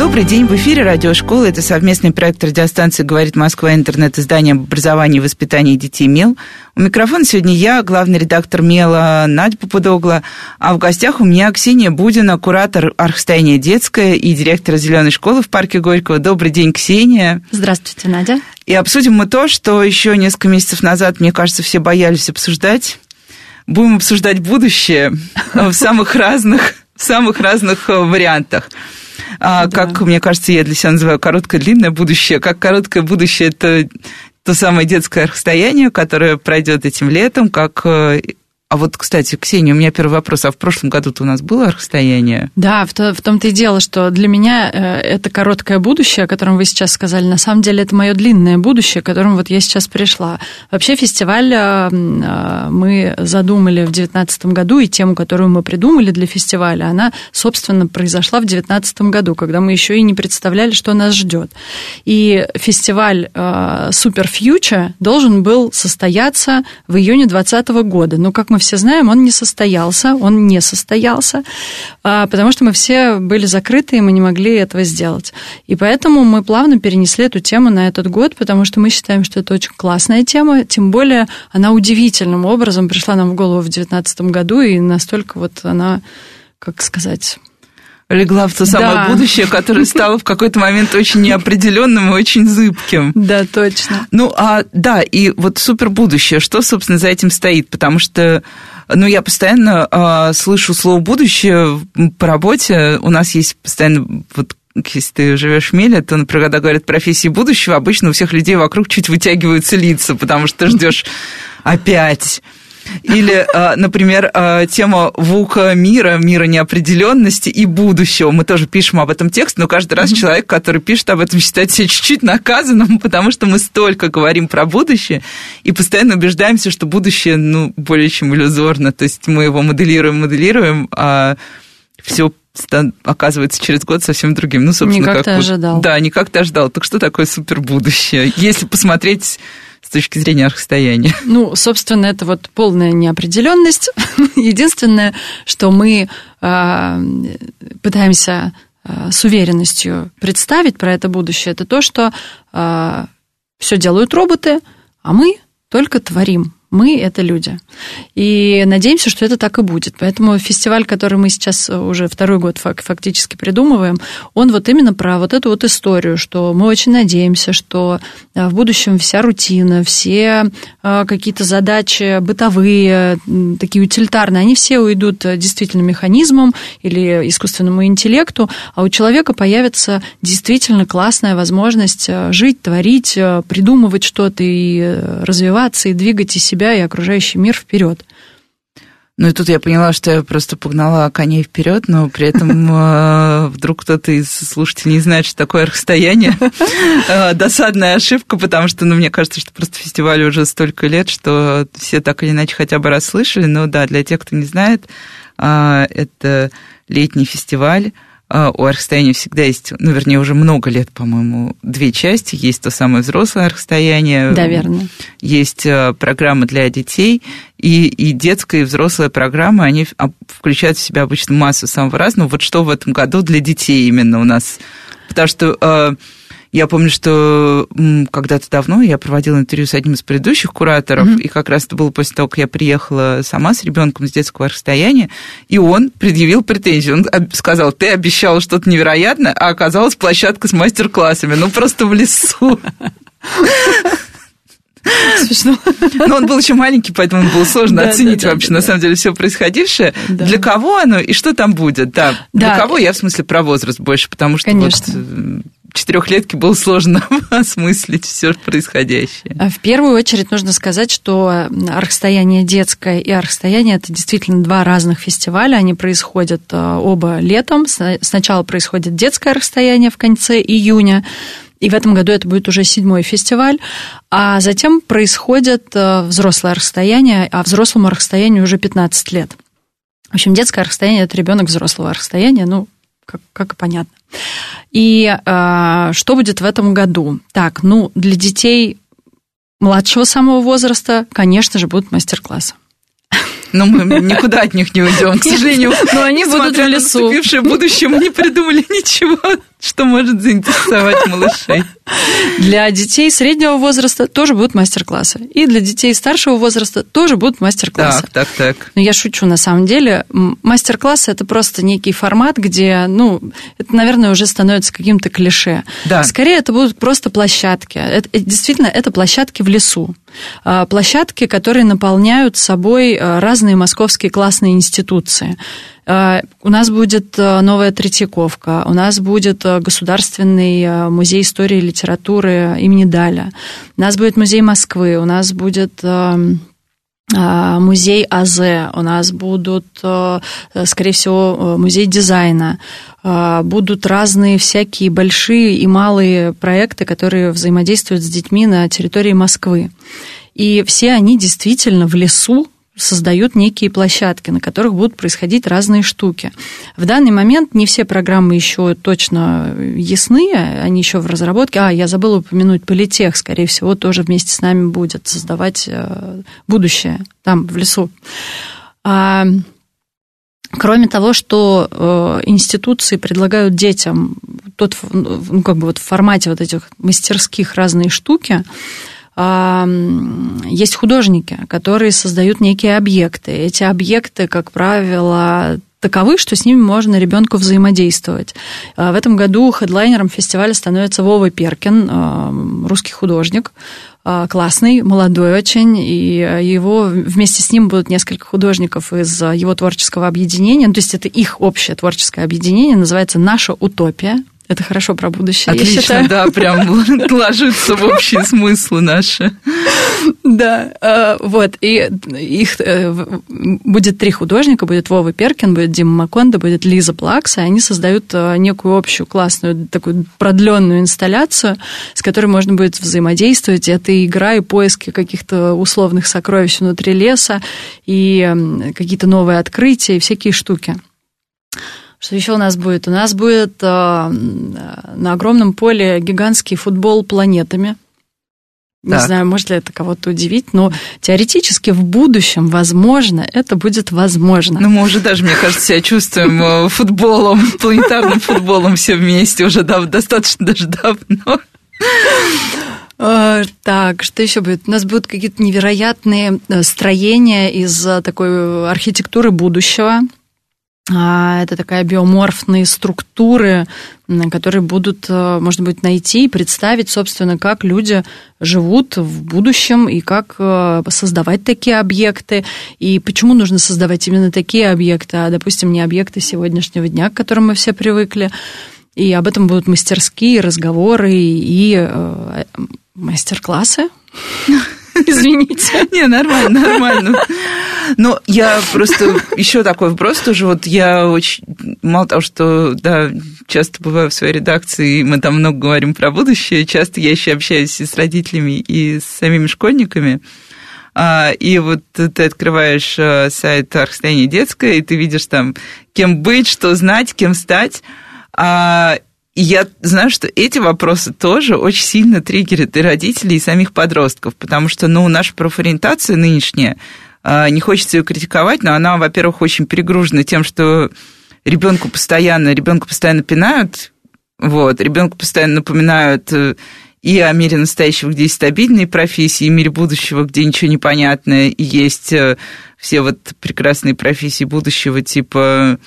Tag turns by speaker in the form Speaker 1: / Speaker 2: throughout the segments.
Speaker 1: Добрый день, в эфире радиошкола. Это совместный проект радиостанции «Говорит Москва» интернет-издание об образовании и воспитании детей МЕЛ. У микрофона сегодня я, главный редактор МЕЛа Надя Попудогла, а в гостях у меня Ксения Будина, куратор архстояния детское и директор зеленой школы в парке Горького. Добрый день, Ксения.
Speaker 2: Здравствуйте, Надя.
Speaker 1: И обсудим мы то, что еще несколько месяцев назад, мне кажется, все боялись обсуждать. Будем обсуждать будущее в самых разных, в самых разных вариантах. А, да. Как, мне кажется, я для себя называю короткое длинное будущее. Как короткое будущее это то самое детское расстояние, которое пройдет этим летом, как э, а вот, кстати, Ксения, у меня первый вопрос. А в прошлом году-то у нас было расстояние?
Speaker 2: Да, в, то, в том-то и дело, что для меня э, это короткое будущее, о котором вы сейчас сказали. На самом деле это мое длинное будущее, к которому вот я сейчас пришла. Вообще фестиваль э, э, мы задумали в 2019 году, и тему, которую мы придумали для фестиваля, она, собственно, произошла в 2019 году, когда мы еще и не представляли, что нас ждет. И фестиваль Super Future должен был состояться в июне 2020 года. Но, как мы все знаем, он не состоялся, он не состоялся, а, потому что мы все были закрыты, и мы не могли этого сделать. И поэтому мы плавно перенесли эту тему на этот год, потому что мы считаем, что это очень классная тема, тем более она удивительным образом пришла нам в голову в 2019 году, и настолько вот она, как сказать
Speaker 1: легла в то самое да. будущее, которое стало в какой-то момент очень неопределенным и очень зыбким.
Speaker 2: Да, точно.
Speaker 1: Ну, а да, и вот супер будущее, что, собственно, за этим стоит? Потому что ну, я постоянно э, слышу слово будущее по работе. У нас есть постоянно вот если ты живешь в Меле, то, например, когда говорят профессии будущего, обычно у всех людей вокруг чуть вытягиваются лица, потому что ждешь опять или, а, например, а, тема ВУКа мира, мира неопределенности и будущего. Мы тоже пишем об этом текст, но каждый раз человек, который пишет об этом, считает себя чуть-чуть наказанным, потому что мы столько говорим про будущее и постоянно убеждаемся, что будущее, ну, более чем иллюзорно. То есть мы его моделируем, моделируем, а все оказывается через год совсем другим. Ну,
Speaker 2: собственно, не как, ты вот, ожидал.
Speaker 1: Да, не как ты ожидал. Так что такое супербудущее? Если посмотреть точки зрения расстояния?
Speaker 2: Ну, собственно, это вот полная неопределенность. Единственное, что мы э, пытаемся э, с уверенностью представить про это будущее, это то, что э, все делают роботы, а мы только творим мы – это люди. И надеемся, что это так и будет. Поэтому фестиваль, который мы сейчас уже второй год фактически придумываем, он вот именно про вот эту вот историю, что мы очень надеемся, что э, в будущем вся рутина, все э, какие-то задачи бытовые, такие утилитарные, они все уйдут э, действительно механизмом или искусственному интеллекту, а у человека появится действительно классная возможность жить, творить, придумывать что-то и развиваться, и двигать из себя себя и окружающий мир вперед.
Speaker 1: Ну и тут я поняла, что я просто погнала коней вперед, но при этом э, вдруг кто-то из слушателей не знает, что такое расстояние. Э, досадная ошибка, потому что, ну, мне кажется, что просто фестиваль уже столько лет, что все так или иначе хотя бы расслышали. Но да, для тех, кто не знает, э, это летний фестиваль у архстояния всегда есть, ну, вернее, уже много лет, по-моему, две части. Есть то самое взрослое архстояние.
Speaker 2: Да, верно.
Speaker 1: Есть а, программа для детей. И, и детская, и взрослая программа, они включают в себя обычно массу самого разного. Вот что в этом году для детей именно у нас? Потому что а, я помню, что когда-то давно я проводила интервью с одним из предыдущих кураторов, mm-hmm. и как раз это было после того, как я приехала сама с ребенком с детского расстояния, и он предъявил претензию. Он сказал, ты обещала что-то невероятное, а оказалась площадка с мастер-классами. Ну, просто в лесу. Смешно. Но он был еще маленький, поэтому было сложно да, оценить да, вообще, да, на самом деле, все происходившее. Для кого оно и что там будет, да. Для кого, я в смысле про возраст больше, потому что
Speaker 2: Конечно.
Speaker 1: вот четырехлетке было сложно осмыслить все происходящее.
Speaker 2: А в первую очередь нужно сказать, что архстояние детское и архстояние это действительно два разных фестиваля. Они происходят э, оба летом. Сначала происходит детское архстояние в конце июня, и в этом году это будет уже седьмой фестиваль. А затем происходит э, взрослое расстояние, а взрослому расстоянию уже 15 лет. В общем, детское расстояние – это ребенок взрослого расстояния, ну, как, как и понятно. И э, что будет в этом году? Так, ну, для детей младшего самого возраста, конечно же, будут мастер-классы.
Speaker 1: Но мы никуда от них не уйдем, к сожалению.
Speaker 2: Но они будут в лесу.
Speaker 1: Будущее мы не придумали ничего, что может заинтересовать малышей.
Speaker 2: Для детей среднего возраста тоже будут мастер-классы. И для детей старшего возраста тоже будут мастер-классы.
Speaker 1: Так, так, так.
Speaker 2: Но я шучу, на самом деле. Мастер-классы – это просто некий формат, где, ну, это, наверное, уже становится каким-то клише.
Speaker 1: Да.
Speaker 2: Скорее, это будут просто площадки. Это, действительно, это площадки в лесу. А, площадки, которые наполняют собой а, разные московские классные институции. А, у нас будет новая Третьяковка, у нас будет Государственный музей истории и литературы имени Даля, у нас будет музей Москвы, у нас будет музей АЗ, у нас будут, скорее всего, музей дизайна, будут разные всякие большие и малые проекты, которые взаимодействуют с детьми на территории Москвы. И все они действительно в лесу создают некие площадки, на которых будут происходить разные штуки. В данный момент не все программы еще точно ясны, они еще в разработке. А, я забыла упомянуть, Политех, скорее всего, тоже вместе с нами будет создавать э, будущее там, в лесу. А, Кроме того, что э, институции предлагают детям тот, ну, как бы вот в формате вот этих мастерских разные штуки, есть художники, которые создают некие объекты. Эти объекты, как правило, таковы, что с ними можно ребенку взаимодействовать. А, в этом году хедлайнером фестиваля становится Вова Перкин, русский художник, а, классный, молодой очень, и его вместе с ним будут несколько художников из его творческого объединения, ну, то есть это их общее творческое объединение, называется «Наша утопия». Это хорошо про будущее,
Speaker 1: Отлично, да, прям ложится в общие смыслы наши.
Speaker 2: Да, э, вот, и их э, будет три художника, будет Вова Перкин, будет Дима Маконда, будет Лиза Плакс, и они создают э, некую общую классную такую продленную инсталляцию, с которой можно будет взаимодействовать. Это игра и поиски каких-то условных сокровищ внутри леса, и какие-то новые открытия, и всякие штуки. Что еще у нас будет? У нас будет э, на огромном поле гигантский футбол планетами. Не так. знаю, может ли это кого-то удивить, но теоретически в будущем, возможно, это будет возможно.
Speaker 1: Ну, мы уже даже, мне кажется, себя чувствуем э, футболом, планетарным футболом все вместе уже достаточно даже давно.
Speaker 2: Э, так, что еще будет? У нас будут какие-то невероятные строения из такой архитектуры будущего. А, это такая биоморфные структуры, которые будут, э, можно будет найти и представить, собственно, как люди живут в будущем и как э, создавать такие объекты, и почему нужно создавать именно такие объекты, а, допустим, не объекты сегодняшнего дня, к которым мы все привыкли. И об этом будут мастерские, разговоры и э, мастер-классы. Извините.
Speaker 1: Не, нормально, нормально. Но я просто еще такой вопрос тоже. Вот я очень мало того, что да, часто бываю в своей редакции, и мы там много говорим про будущее. Часто я еще общаюсь и с родителями, и с самими школьниками. А, и вот ты открываешь э, сайт «Архстояние детское», и ты видишь там, кем быть, что знать, кем стать. И я знаю, что эти вопросы тоже очень сильно триггерят и родителей, и самих подростков, потому что, ну, наша профориентация нынешняя, а, не хочется ее критиковать, но она, во-первых, очень перегружена тем, что ребенку постоянно, ребенку постоянно пинают, вот, ребенку постоянно напоминают э, и о мире настоящего, где есть стабильные профессии, и мире будущего, где ничего не понятно, и есть э, все вот прекрасные профессии будущего, типа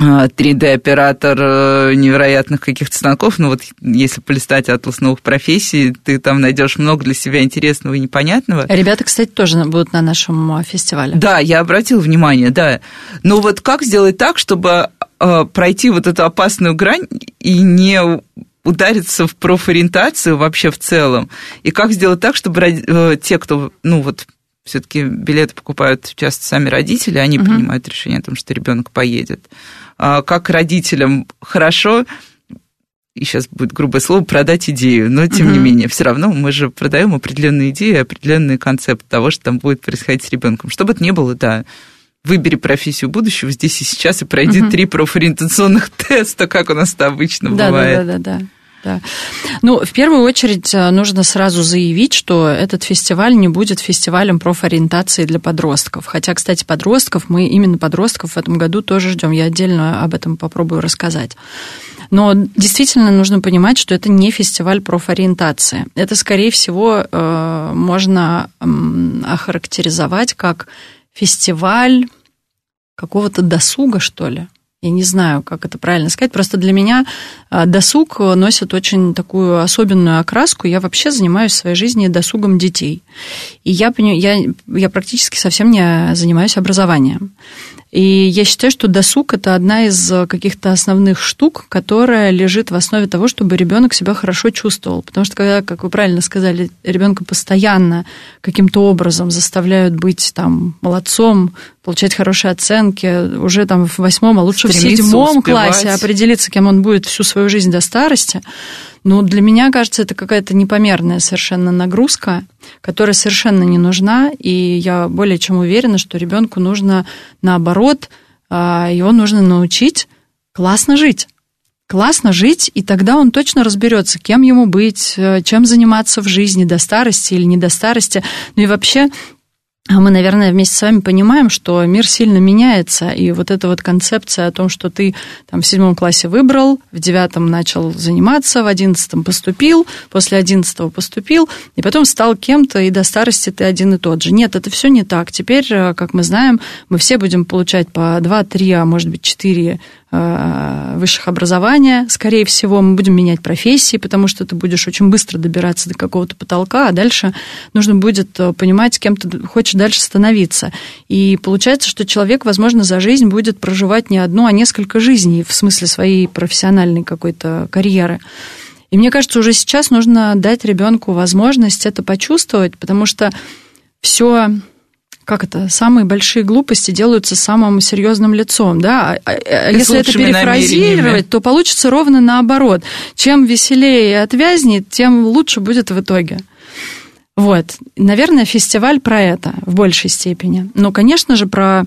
Speaker 1: 3D-оператор э, невероятных каких-то станков. Ну вот если полистать атлас новых профессий, ты там найдешь много для себя интересного и непонятного.
Speaker 2: Ребята, кстати, тоже будут на нашем э, фестивале.
Speaker 1: Да, я обратил внимание, да. Но вот как сделать так, чтобы э, пройти вот эту опасную грань и не удариться в профориентацию вообще в целом? И как сделать так, чтобы те, кто, ну вот, все-таки билеты покупают часто сами родители, они угу. принимают решение о том, что ребенок поедет. А, как родителям хорошо, и сейчас будет грубое слово, продать идею, но тем угу. не менее, все равно мы же продаем определенные идеи, определенный концепт того, что там будет происходить с ребенком. Чтобы это не было, да, выбери профессию будущего здесь и сейчас и пройди угу. три профориентационных теста, как у нас это обычно
Speaker 2: да,
Speaker 1: бывает.
Speaker 2: Да, да, да, да. Да. Ну, в первую очередь э, нужно сразу заявить, что этот фестиваль не будет фестивалем профориентации для подростков. Хотя, кстати, подростков, мы именно подростков в этом году тоже ждем. Я отдельно об этом попробую рассказать. Но действительно нужно понимать, что это не фестиваль профориентации. Это, скорее всего, э, можно охарактеризовать как фестиваль какого-то досуга, что ли. Я не знаю, как это правильно сказать. Просто для меня а, досуг носит очень такую особенную окраску. Я вообще занимаюсь в своей жизни досугом детей. И я, я, я практически совсем не занимаюсь образованием. И я считаю, что досуг это одна из каких-то основных штук, которая лежит в основе того, чтобы ребенок себя хорошо чувствовал. Потому что когда, как вы правильно сказали, ребенка постоянно каким-то образом заставляют быть там молодцом, получать хорошие оценки, уже там в восьмом, а лучше Стремиться в седьмом успевать. классе определиться, кем он будет всю свою жизнь до старости, ну, для меня, кажется, это какая-то непомерная совершенно нагрузка, которая совершенно не нужна, и я более чем уверена, что ребенку нужно, наоборот, а, его нужно научить классно жить. Классно жить, и тогда он точно разберется, кем ему быть, э, чем заниматься в жизни до старости или не до старости. Ну и вообще мы, наверное, вместе с вами понимаем, что мир сильно меняется, и вот эта вот концепция о том, что ты там в седьмом классе выбрал, в девятом начал заниматься, в одиннадцатом поступил, после одиннадцатого поступил, и потом стал кем-то, и до старости ты один и тот же. Нет, это все не так. Теперь, э, как мы знаем, мы все будем получать по два, три, а может быть четыре высших образования, скорее всего, мы будем менять профессии, потому что ты будешь очень быстро добираться до какого-то потолка, а дальше нужно будет э, понимать, кем ты хочешь дальше становиться. И получается, что человек, возможно, за жизнь будет проживать не одну, а несколько жизней в смысле своей профессиональной какой-то карьеры. И мне кажется, уже сейчас нужно дать ребенку возможность это почувствовать, потому что все как это, самые большие глупости делаются самым серьезным лицом, да? А, а, а если это перефразировать, то получится ровно наоборот. Чем веселее и отвязнее, тем лучше будет в итоге. Вот. Наверное, фестиваль про это в большей степени. Но, конечно же, про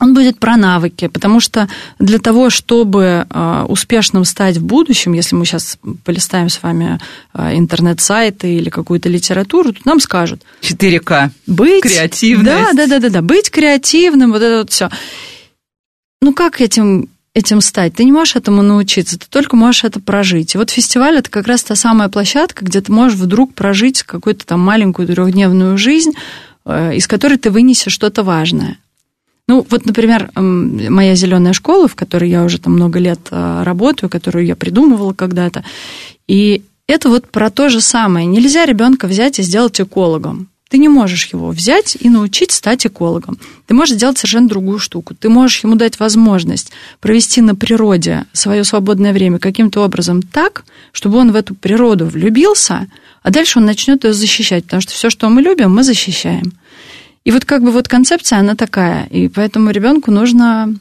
Speaker 2: он будет про навыки, потому что для того, чтобы а, успешным стать в будущем, если мы сейчас полистаем с вами а, интернет-сайты или какую-то литературу, то нам скажут
Speaker 1: 4К.
Speaker 2: Быть
Speaker 1: креативным.
Speaker 2: Да, да, да, да, да, быть креативным, вот это вот все. Ну как этим этим стать. Ты не можешь этому научиться, ты только можешь это прожить. И вот фестиваль это как раз та самая площадка, где ты можешь вдруг прожить какую-то там маленькую трехдневную жизнь, э, из которой ты вынесешь что-то важное. Ну, вот, например, моя зеленая школа, в которой я уже там много лет а, работаю, которую я придумывала когда-то. И это вот про то же самое. Нельзя ребенка взять и сделать экологом. Ты не можешь его взять и научить стать экологом. Ты можешь сделать совершенно другую штуку. Ты можешь ему дать возможность провести на природе свое свободное время каким-то образом так, чтобы он в эту природу влюбился, а дальше он начнет ее защищать, потому что все, что мы любим, мы защищаем. И вот как бы вот концепция, она такая. И поэтому ребенку нужно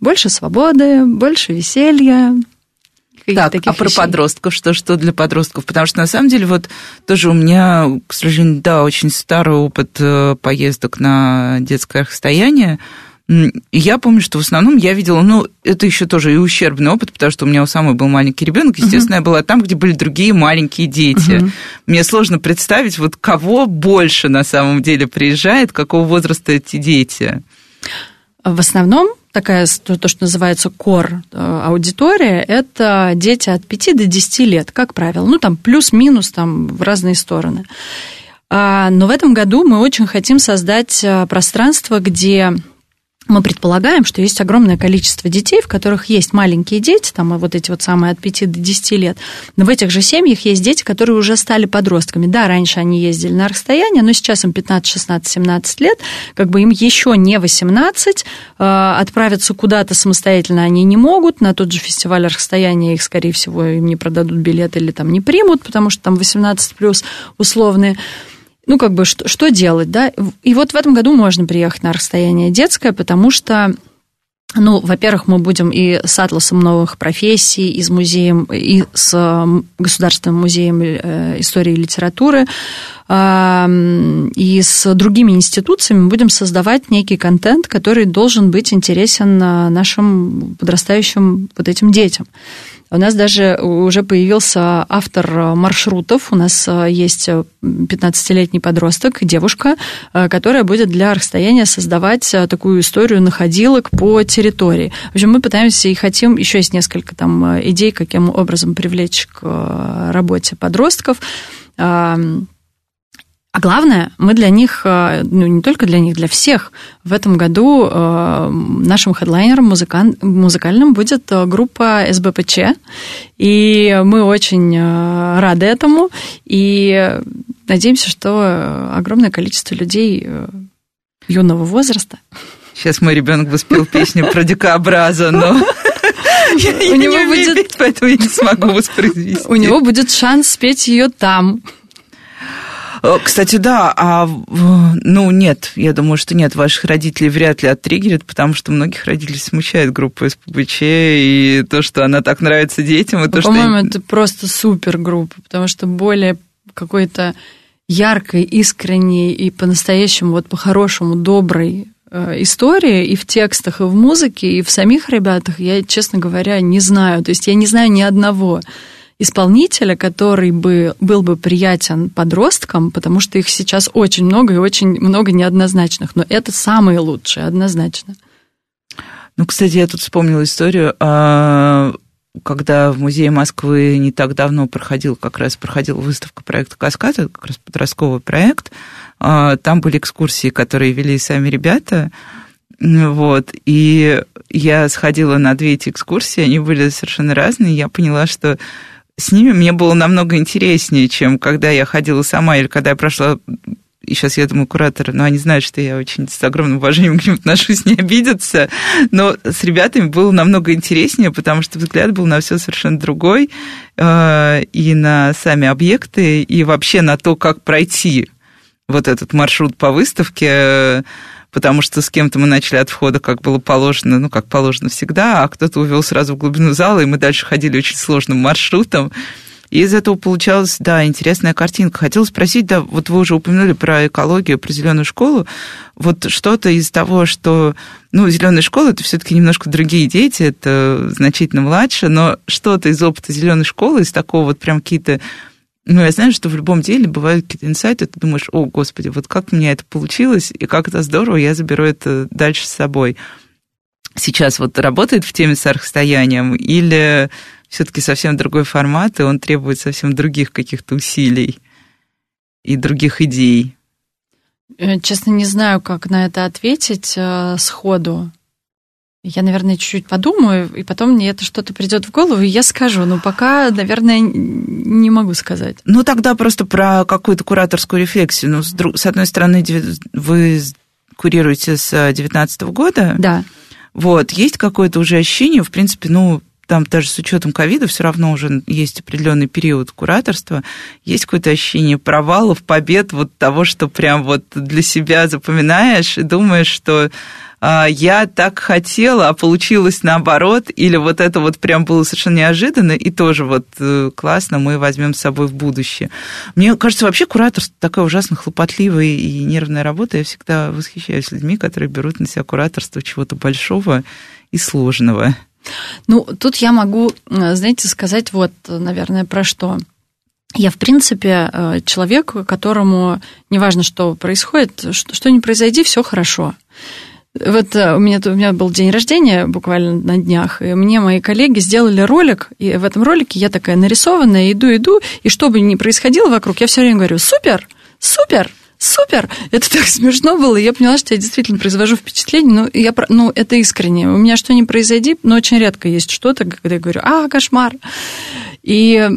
Speaker 2: больше свободы, больше веселья,
Speaker 1: так, а про подростков, что, что для подростков? Потому что, на самом деле, вот тоже у меня, к сожалению, да, очень старый опыт э, поездок на детское расстояние, я помню, что в основном я видела, ну, это еще тоже и ущербный опыт, потому что у меня у самой был маленький ребенок, естественно, uh-huh. я была там, где были другие маленькие дети. Uh-huh. Мне сложно представить, вот кого больше на самом деле приезжает, какого возраста эти дети.
Speaker 2: В основном такая, то, что называется кор э, аудитория, это дети от 5 до 10 лет, как правило. Ну, там плюс-минус там в разные стороны. А, но в этом году мы очень хотим создать э, пространство, где мы предполагаем, что есть огромное количество детей, в которых есть маленькие дети, там вот эти вот самые от 5 до 10 лет, но в этих же семьях есть дети, которые уже стали подростками. Да, раньше они ездили на расстояние, но сейчас им 15, 16, 17 лет, как бы им еще не 18, э, отправиться куда-то самостоятельно они не могут, на тот же фестиваль расстояния их, скорее всего, им не продадут билет или там не примут, потому что там 18 плюс условные ну, как бы, что, что делать, да? И вот в этом году можно приехать на расстояние детское, потому что ну, во-первых, мы будем и с атласом новых профессий, и с музеем, и с Государственным музеем э, истории и литературы, и с другими институциями будем создавать некий контент, который должен быть интересен нашим подрастающим вот этим детям. У нас даже уже появился автор маршрутов. У нас э, есть 15-летний подросток, девушка, э, которая будет для расстояния создавать э, такую историю находилок по территории. В общем, мы пытаемся и хотим, еще есть несколько там идей, каким образом привлечь к работе подростков. А главное, мы для них, э, ну не только для них, для всех, в этом году э, нашим хедлайнером музыкан, музыкальным будет э, группа СБПЧ, и мы очень рады этому, и надеемся, что огромное количество людей юного возраста.
Speaker 1: Сейчас мой ребенок бы спел песню про дикообраза, но
Speaker 2: у него будет,
Speaker 1: поэтому я не смогу воспроизвести.
Speaker 2: У него будет шанс спеть ее там.
Speaker 1: Э, кстати, да, а, ну, нет, я думаю, что нет, ваших родителей вряд ли оттриггерит, потому что многих родителей смущает группа СПБЧ, и то, что она так нравится детям, и
Speaker 2: ну,
Speaker 1: то,
Speaker 2: по-моему,
Speaker 1: что...
Speaker 2: это просто супер группа, потому что более какой-то яркой, искренней и по-настоящему, вот по-хорошему, доброй э, истории и в текстах, и в музыке, и в самих ребятах я, честно говоря, не знаю. То есть я не знаю ни одного исполнителя, который бы был бы приятен подросткам, потому что их сейчас очень много и очень много неоднозначных. Но это самые лучшие, однозначно.
Speaker 1: Ну, кстати, я тут вспомнила историю, а, когда в Музее Москвы не так давно проходил, как раз проходила выставка проекта «Каскад», это как раз подростковый проект, а, там были экскурсии, которые вели сами ребята, вот, и я сходила на две эти экскурсии, они были совершенно разные, я поняла, что с ними мне было намного интереснее, чем когда я ходила сама или когда я прошла и сейчас я думаю, кураторы, ну, они знают, что я очень с огромным уважением к ним отношусь, не обидятся, но с ребятами было намного интереснее, потому что взгляд был на все совершенно другой, э, и на сами объекты, и вообще на то, как пройти вот этот маршрут по выставке, потому что с кем-то мы начали от входа, как было положено, ну, как положено всегда, а кто-то увел сразу в глубину зала, и мы дальше ходили очень сложным маршрутом. И из этого получалась, да, интересная картинка. Хотела спросить, да, вот вы уже упомянули про экологию, про зеленую школу. Вот что-то из того, что, ну, зеленая школа это все-таки немножко другие дети, это значительно младше, но что-то из опыта зеленой школы, из такого вот прям какие-то ну, я знаю, что в любом деле бывают какие-то инсайты, ты думаешь, о, господи, вот как у меня это получилось, и как это здорово, я заберу это дальше с собой. Сейчас вот работает в теме с архстоянием, или все-таки совсем другой формат, и он требует совсем других каких-то усилий и других идей?
Speaker 2: Э, честно, не знаю, как на это ответить э, сходу. Я, наверное, чуть-чуть подумаю, и потом мне это что-то придет в голову, и я скажу. Но пока, наверное, не могу сказать.
Speaker 1: Ну, тогда просто про какую-то кураторскую рефлексию. Ну, с, друг... с одной стороны, вы курируете с 2019 года.
Speaker 2: Да.
Speaker 1: Вот, есть какое-то уже ощущение, в принципе, ну, там даже с учетом ковида все равно уже есть определенный период кураторства, есть какое-то ощущение провалов, побед, вот того, что прям вот для себя запоминаешь и думаешь, что я так хотела, а получилось наоборот, или вот это вот прям было совершенно неожиданно, и тоже вот э, классно, мы возьмем с собой в будущее. Мне кажется, вообще кураторство такая ужасно хлопотливая и нервная работа. Я всегда восхищаюсь людьми, которые берут на себя кураторство чего-то большого и сложного.
Speaker 2: Ну, тут я могу, э, знаете, сказать вот, наверное, про что. Я, в принципе, э, человек, которому неважно, что происходит, что, что ни произойди, все хорошо. Вот э, у меня, у меня был день рождения буквально на днях, и мне мои коллеги сделали ролик, и в этом ролике я такая нарисованная, иду, иду, и что бы ни происходило вокруг, я все время говорю, супер, супер, супер! Это так смешно было, и я поняла, что я действительно произвожу впечатление, ну, я, ну это искренне. У меня что ни произойди, но очень редко есть что-то, когда я говорю, а, кошмар. И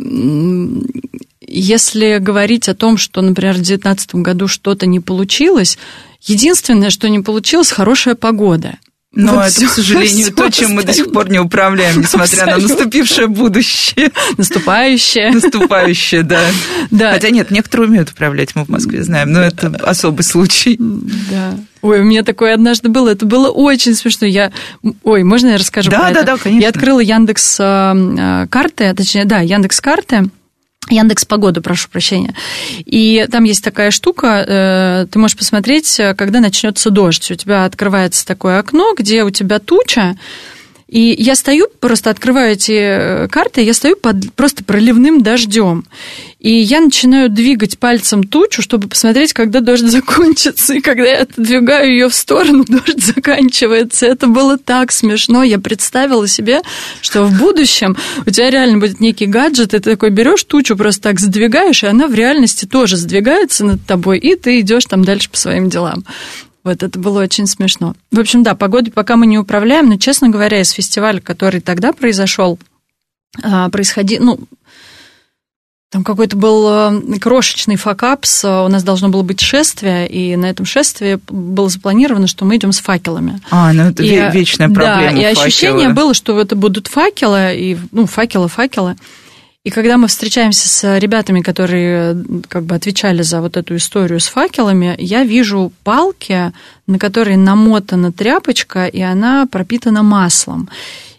Speaker 2: если говорить о том, что, например, в 2019 году что-то не получилось, единственное, что не получилось, хорошая погода.
Speaker 1: Но вот это, все, к сожалению, то, чем мы до сих пор не управляем, несмотря Абсолютно. на наступившее будущее.
Speaker 2: Наступающее.
Speaker 1: Наступающее, да. да. Хотя нет, некоторые умеют управлять, мы в Москве знаем, но это особый случай.
Speaker 2: Да. Ой, у меня такое однажды было, это было очень смешно. Я, ой, можно я расскажу
Speaker 1: да,
Speaker 2: про
Speaker 1: да,
Speaker 2: это?
Speaker 1: Да, да, конечно.
Speaker 2: Я открыла Яндекс э, э, карты, точнее, да, Яндекс карты, Яндекс Погоду, прошу прощения. И там есть такая штука, э, ты можешь посмотреть, когда начнется дождь. У тебя открывается такое окно, где у тебя туча, и я стою, просто открываю эти э, карты, я стою под просто проливным дождем. И я начинаю двигать пальцем тучу, чтобы посмотреть, когда дождь закончится. И когда я отодвигаю ее в сторону, дождь заканчивается. Это было так смешно. Я представила себе, что в будущем у тебя реально будет некий гаджет, и ты такой берешь тучу, просто так сдвигаешь, и она в реальности тоже сдвигается над тобой, и ты идешь там дальше по своим делам. Вот это было очень смешно. В общем, да, погоду пока мы не управляем, но, честно говоря, из фестиваля, который тогда произошел, а, происходил, ну, там какой-то был э, крошечный факапс, у нас должно было быть шествие, и на этом шествии было запланировано, что мы идем с факелами.
Speaker 1: А, ну это и, вечная проблема.
Speaker 2: Да, и ощущение было, что это будут факелы, и, ну, факелы, факелы. И когда мы встречаемся с ребятами, которые как бы отвечали за вот эту историю с факелами, я вижу палки, на которые намотана тряпочка, и она пропитана маслом.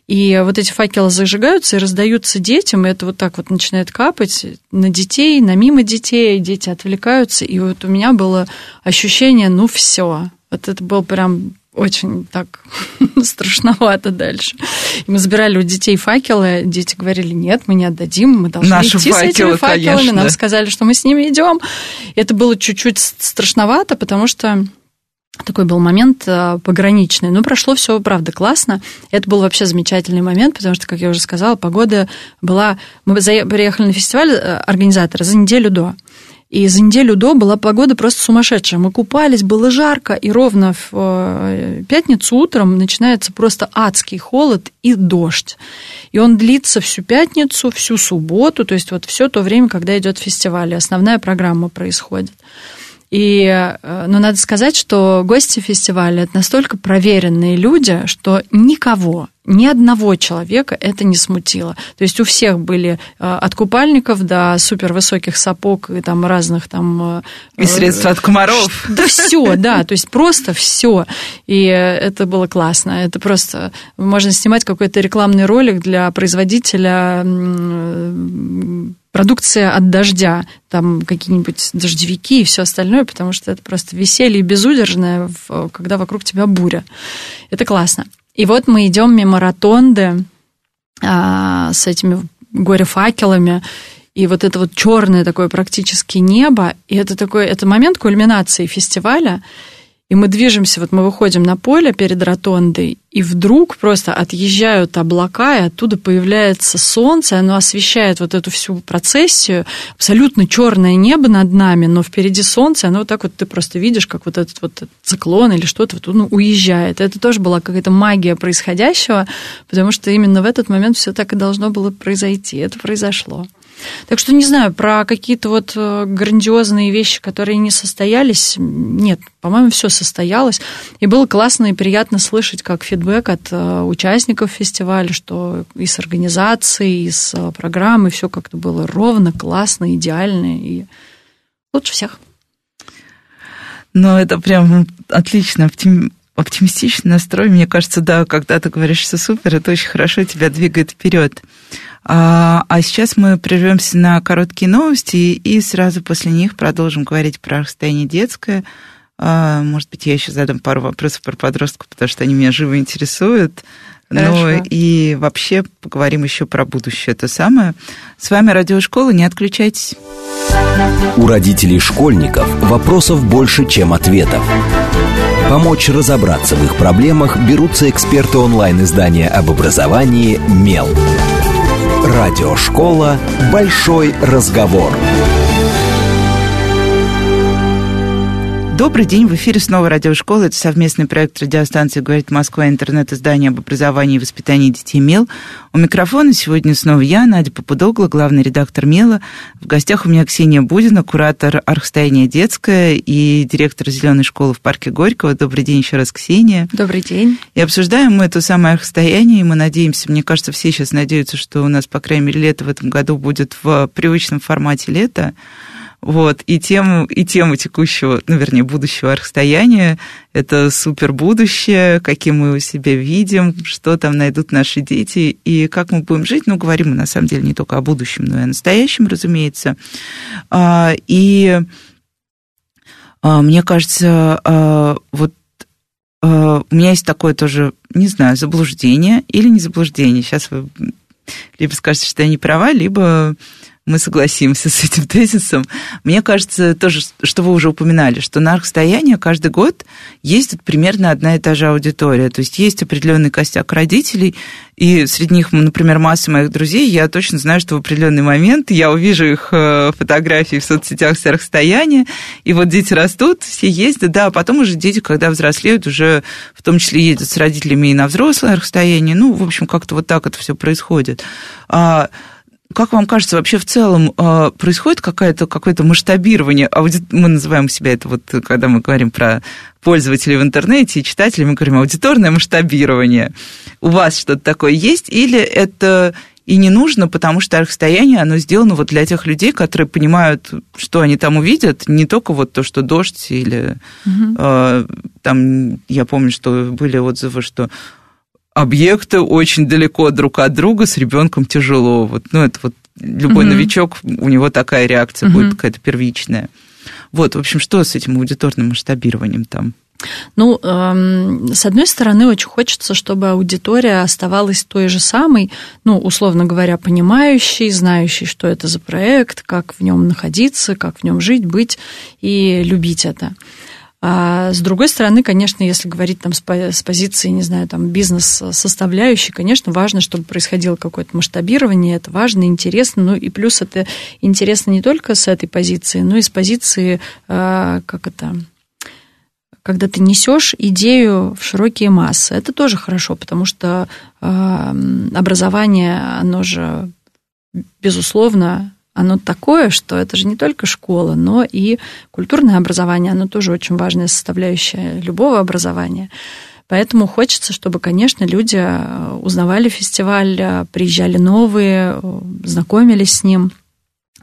Speaker 2: И вот эти факелы зажигаются и раздаются детям, и это вот так вот начинает капать на детей, на мимо детей, дети отвлекаются. И вот у меня было ощущение, ну все, вот это был прям очень так страшновато дальше. И мы забирали у детей факелы, дети говорили, нет, мы не отдадим, мы должны Наши идти факелы, с этими факелами. Конечно. Нам сказали, что мы с ними идем. Это было чуть-чуть страшновато, потому что такой был момент э, пограничный. Но прошло все, правда, классно. Это был вообще замечательный момент, потому что, как я уже сказала, погода была... Мы приехали на фестиваль э, организаторы за неделю до. И за неделю до была погода просто сумасшедшая. Мы купались, было жарко, и ровно в э, пятницу утром начинается просто адский холод и дождь. И он длится всю пятницу, всю субботу, то есть вот все то время, когда идет фестиваль, и основная программа происходит. И, ну, надо сказать, что гости фестиваля – это настолько проверенные люди, что никого, ни одного человека это не смутило. То есть у всех были э, от купальников до супервысоких сапог и там разных там...
Speaker 1: Э, и средств от комаров.
Speaker 2: Да все, да, то есть просто все. И это было классно. Это просто... Можно снимать какой-то рекламный ролик для производителя продукция от дождя, там какие-нибудь дождевики и все остальное, потому что это просто веселье безудержное, когда вокруг тебя буря. Это классно. И вот мы идем мимо ротонды а, с этими горе-факелами, и вот это вот черное такое практически небо, и это такой, это момент кульминации фестиваля, и мы движемся, вот мы выходим на поле перед ротондой, и вдруг просто отъезжают облака, и оттуда появляется солнце, оно освещает вот эту всю процессию, абсолютно черное небо над нами, но впереди солнце, оно вот так вот ты просто видишь, как вот этот вот циклон или что-то вот, ну, уезжает. Это тоже была какая-то магия происходящего, потому что именно в этот момент все так и должно было произойти. Это произошло. Так что не знаю, про какие-то вот э, грандиозные вещи, которые не состоялись, нет, по-моему, все состоялось. И было классно и приятно слышать как фидбэк от э, участников фестиваля, что и с организацией, и с э, программой все как-то было ровно, классно, идеально и лучше всех.
Speaker 1: Ну, это прям отлично, оптимистичный настрой, мне кажется, да, когда ты говоришь, все супер, это очень хорошо тебя двигает вперед. А, а сейчас мы прервемся на короткие новости и сразу после них продолжим говорить про состояние детское. А, может быть, я еще задам пару вопросов про подростков, потому что они меня живо интересуют. Хорошо. Ну и вообще поговорим еще про будущее. Это самое. С вами Радиошкола. Не отключайтесь.
Speaker 3: У родителей школьников вопросов больше, чем ответов. Помочь разобраться в их проблемах берутся эксперты онлайн-издания об образовании «Мел». Радиошкола «Большой разговор».
Speaker 1: Добрый день, в эфире снова радиошкола. Это совместный проект радиостанции «Говорит Москва», интернет-издание об образовании и воспитании детей «Мел». У микрофона сегодня снова я, Надя Попудогла, главный редактор «Мела». В гостях у меня Ксения Будина, куратор архстояния детское и директор «Зеленой школы» в парке Горького. Добрый день еще раз, Ксения.
Speaker 2: Добрый день.
Speaker 1: И обсуждаем мы это самое архстояние, и мы надеемся, мне кажется, все сейчас надеются, что у нас, по крайней мере, лето в этом году будет в привычном формате лета. Вот, и тему, и тему текущего, ну, вернее, будущего расстояния, это супер будущее, каким мы его себе видим, что там найдут наши дети, и как мы будем жить. Ну, говорим мы, на самом деле, не только о будущем, но и о настоящем, разумеется. А, и а, мне кажется, а, вот у меня есть такое тоже, не знаю, заблуждение или не заблуждение. Сейчас вы либо скажете, что я не права, либо мы согласимся с этим тезисом. Мне кажется, тоже, что вы уже упоминали, что на архстояние каждый год ездит примерно одна и та же аудитория. То есть есть определенный костяк родителей, и среди них, например, масса моих друзей, я точно знаю, что в определенный момент я увижу их э, фотографии в соцсетях с архстояния, и вот дети растут, все ездят, да, а потом уже дети, когда взрослеют, уже в том числе ездят с родителями и на взрослое архстояние. Ну, в общем, как-то вот так это все происходит. Как вам кажется, вообще в целом а, происходит какое-то какое масштабирование? Ауди... Мы называем себя это вот, когда мы говорим про пользователей в интернете и читателей, мы говорим аудиторное масштабирование. У вас что-то такое есть? Или это и не нужно, потому что расстояние, оно сделано вот для тех людей, которые понимают, что они там увидят, не только вот то, что дождь или угу. э, там, я помню, что были отзывы, что объекты очень далеко друг от друга, с ребенком тяжело. Вот, ну, это вот любой угу. новичок, у него такая реакция угу. будет какая-то первичная. Вот, в общем, что с этим аудиторным масштабированием там?
Speaker 2: Ну, эм, с одной стороны, очень хочется, чтобы аудитория оставалась той же самой, ну, условно говоря, понимающей, знающей, что это за проект, как в нем находиться, как в нем жить, быть и любить это. А с другой стороны, конечно, если говорить там с позиции, не знаю, там бизнес-составляющей, конечно, важно, чтобы происходило какое-то масштабирование, это важно, интересно, ну и плюс это интересно не только с этой позиции, но и с позиции, а, как это, когда ты несешь идею в широкие массы. Это тоже хорошо, потому что а, образование, оно же, безусловно, оно такое, что это же не только школа, но и культурное образование, оно тоже очень важная составляющая любого образования. Поэтому хочется, чтобы, конечно, люди э, узнавали фестиваль, э, приезжали новые, э, знакомились с ним –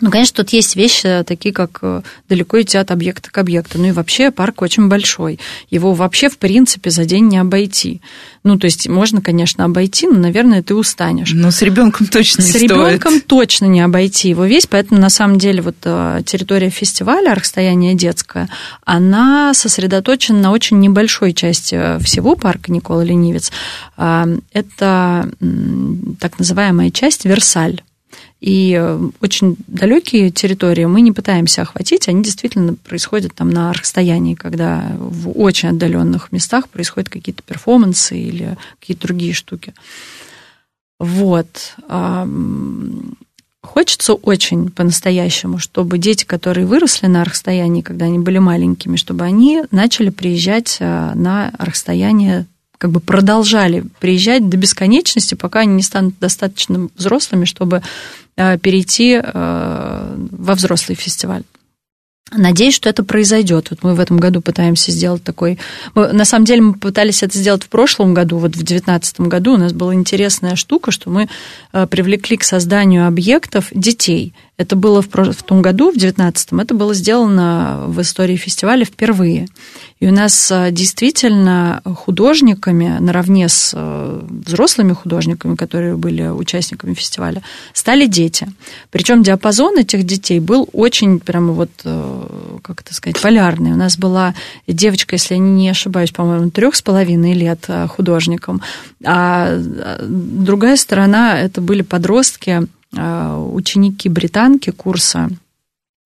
Speaker 2: ну, конечно, тут есть вещи такие, как э, далеко идти от объекта к объекту. Ну и вообще парк очень большой. Его вообще, в принципе, за день не обойти. Ну, то есть можно, конечно, обойти, но, наверное, ты устанешь.
Speaker 1: Но с ребенком точно не
Speaker 2: С ребенком точно не обойти его весь, поэтому на самом деле вот э, территория фестиваля «Расстояние детское», она сосредоточена на очень небольшой части э, всего парка Никола Ленивец. Это так называемая часть Версаль. И э, очень далекие территории мы не пытаемся охватить, они действительно происходят там на расстоянии, когда в очень отдаленных местах происходят какие-то перформансы или какие-то другие штуки. Вот. Хочется очень по-настоящему, чтобы дети, которые выросли на расстоянии, когда они были маленькими, чтобы они начали приезжать э, на расстояние как бы продолжали приезжать до бесконечности, пока они не станут достаточно взрослыми, чтобы перейти э, во взрослый фестиваль. Надеюсь, что это произойдет. Вот мы в этом году пытаемся сделать такой... На самом деле мы пытались это сделать в прошлом году, вот в 2019 году у нас была интересная штука, что мы э, привлекли к созданию объектов детей. Это было в, в том году, в 2019, это было сделано в истории фестиваля впервые. И у нас э, действительно художниками, наравне с э, взрослыми художниками, которые были участниками фестиваля, стали дети. Причем диапазон этих детей был очень прямо вот, э, как это сказать, полярный. У нас была девочка, если я не ошибаюсь, по-моему, трех с половиной лет художником, а другая сторона это были подростки, а, ученики британки курса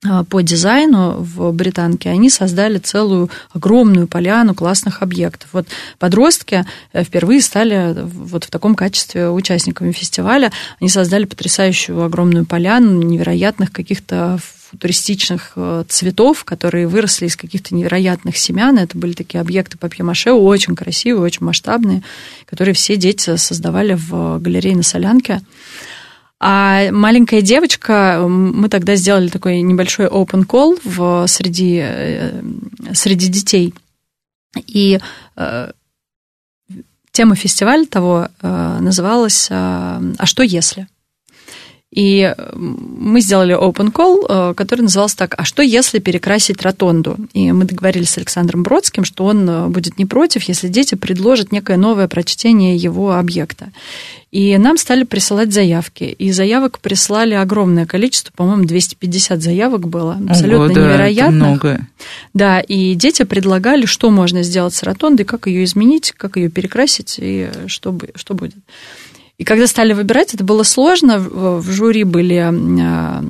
Speaker 2: а, по дизайну в Британке, они создали целую огромную поляну классных объектов. Вот подростки э, впервые стали вот в таком качестве участниками фестиваля. Они создали потрясающую огромную поляну невероятных каких-то футуристичных э, цветов, которые выросли из каких-то невероятных семян. Это были такие объекты папье-маше, очень красивые, очень масштабные, которые все дети создавали в галерее на Солянке. А маленькая девочка, мы тогда сделали такой небольшой open call в, среди, э, среди детей. И э, тема фестиваля того э, называлась «А что если?». И мы сделали open call, э, который назывался так, а что если перекрасить ротонду? И мы договорились с Александром Бродским, что он э, будет не против, если дети предложат некое новое прочтение его объекта. И нам стали присылать заявки. И заявок прислали огромное количество, по-моему, 250 заявок было. Абсолютно Ого, да, невероятно. много. Да, и дети предлагали, что можно сделать с ротондой, как ее изменить, как ее перекрасить и что, что будет. И когда стали выбирать, это было сложно. В жюри были а,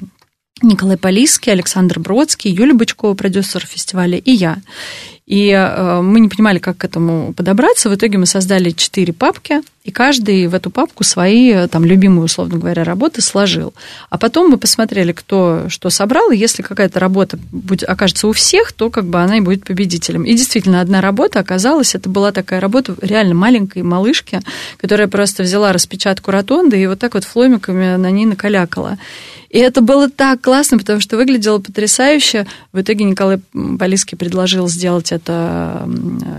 Speaker 2: Николай Полиский, Александр Бродский, Юлия Бычкова, продюсер фестиваля, и я. И э, мы не понимали, как к этому подобраться. В итоге мы создали четыре папки, и каждый в эту папку свои там, любимые, условно говоря, работы сложил. А потом мы посмотрели, кто что собрал, и если какая-то работа будет, окажется у всех, то как бы она и будет победителем. И действительно, одна работа оказалась, это была такая работа реально маленькой малышки, которая просто взяла распечатку ротонды и вот так вот фломиками на ней накалякала. И это было так классно, потому что выглядело потрясающе. В итоге Николай Полиский предложил сделать это.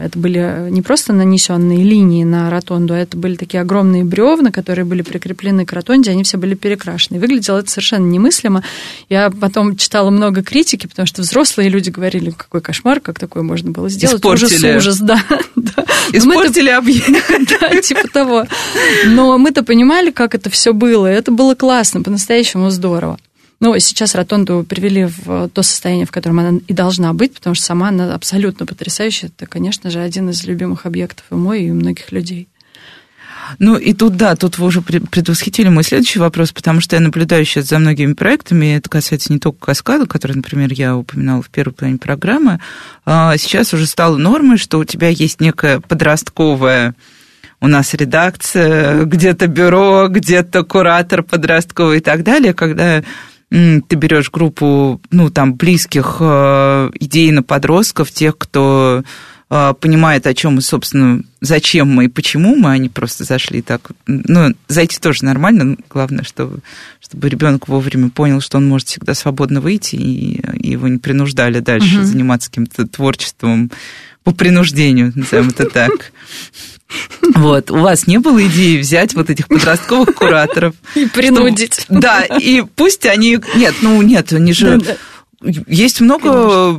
Speaker 2: Это были не просто нанесенные линии на ротонду, а это были такие огромные бревна, которые были прикреплены к ротонде, они все были перекрашены. Выглядело это совершенно немыслимо. Я потом читала много критики, потому что взрослые люди говорили, какой кошмар, как такое можно было сделать.
Speaker 1: Испортили.
Speaker 2: Ужас, ужас, да.
Speaker 1: Испортили объект.
Speaker 2: Да, типа того. Но мы-то понимали, как это все было, это было классно, по-настоящему здорово. Ну, сейчас ротонду привели в то состояние, в котором она и должна быть, потому что сама она абсолютно потрясающая. Это, конечно же, один из любимых объектов и мой, и многих людей.
Speaker 1: Ну и тут, да, тут вы уже предвосхитили мой следующий вопрос, потому что я наблюдаю сейчас за многими проектами, это касается не только каскада, который, например, я упоминала в первой плане программы, а сейчас уже стало нормой, что у тебя есть некая подростковая у нас редакция, где-то бюро, где-то куратор подростковый и так далее, когда ты берешь группу, ну, там, близких э, идейно подростков, тех, кто э, понимает, о чем мы, собственно, зачем мы и почему мы, они просто зашли так. Ну, зайти тоже нормально, главное, чтобы, чтобы ребенок вовремя понял, что он может всегда свободно выйти, и, и его не принуждали дальше угу. заниматься каким-то творчеством по принуждению, назовем это так. Вот, у вас не было идеи взять вот этих подростковых кураторов.
Speaker 2: И принудить.
Speaker 1: Что, да, и пусть они... Нет, ну нет, они же... Есть много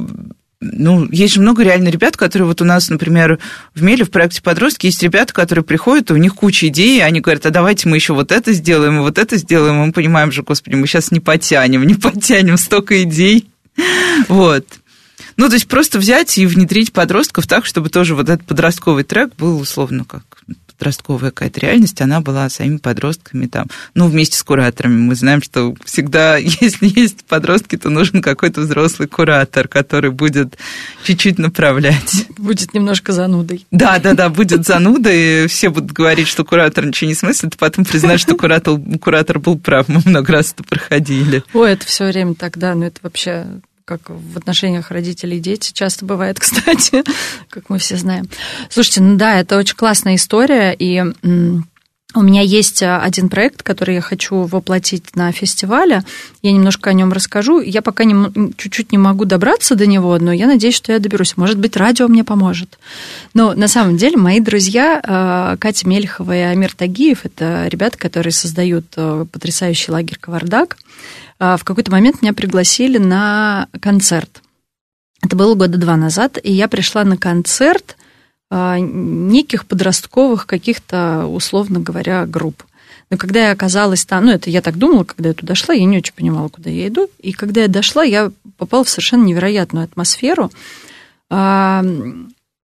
Speaker 1: ну, есть же много реально ребят, которые вот у нас, например, в Меле в проекте «Подростки» есть ребята, которые приходят, у них куча идей, и они говорят, а давайте мы еще вот это сделаем, и вот это сделаем, и мы понимаем же, господи, мы сейчас не потянем, не потянем столько идей. Вот. Ну, то есть просто взять и внедрить подростков так, чтобы тоже вот этот подростковый трек был условно как подростковая какая-то реальность, она была своими подростками там, ну, вместе с кураторами. Мы знаем, что всегда, если есть подростки, то нужен какой-то взрослый куратор, который будет чуть-чуть направлять.
Speaker 2: Будет немножко занудой.
Speaker 1: Да, да, да, будет занудой. Все будут говорить, что куратор ничего не смыслит, а потом признать, что куратор, куратор был прав. Мы много раз это проходили.
Speaker 2: Ой, это все время так, да, но это вообще как в отношениях родителей и дети часто бывает, кстати, как мы все знаем. Слушайте, ну да, это очень классная история, и у меня есть один проект, который я хочу воплотить на фестивале. Я немножко о нем расскажу. Я пока не, чуть-чуть не могу добраться до него, но я надеюсь, что я доберусь. Может быть, радио мне поможет. Но на самом деле мои друзья э, Катя Мельхова и Амир Тагиев, это ребята, которые создают э, потрясающий лагерь «Кавардак». А, в какой-то момент меня пригласили на концерт. Это было года два назад, и я пришла на концерт а, неких подростковых каких-то, условно говоря, групп. Но когда я оказалась там, ну, это я так думала, когда я туда шла, я не очень понимала, куда я иду. И когда я дошла, я попала в совершенно невероятную атмосферу, а,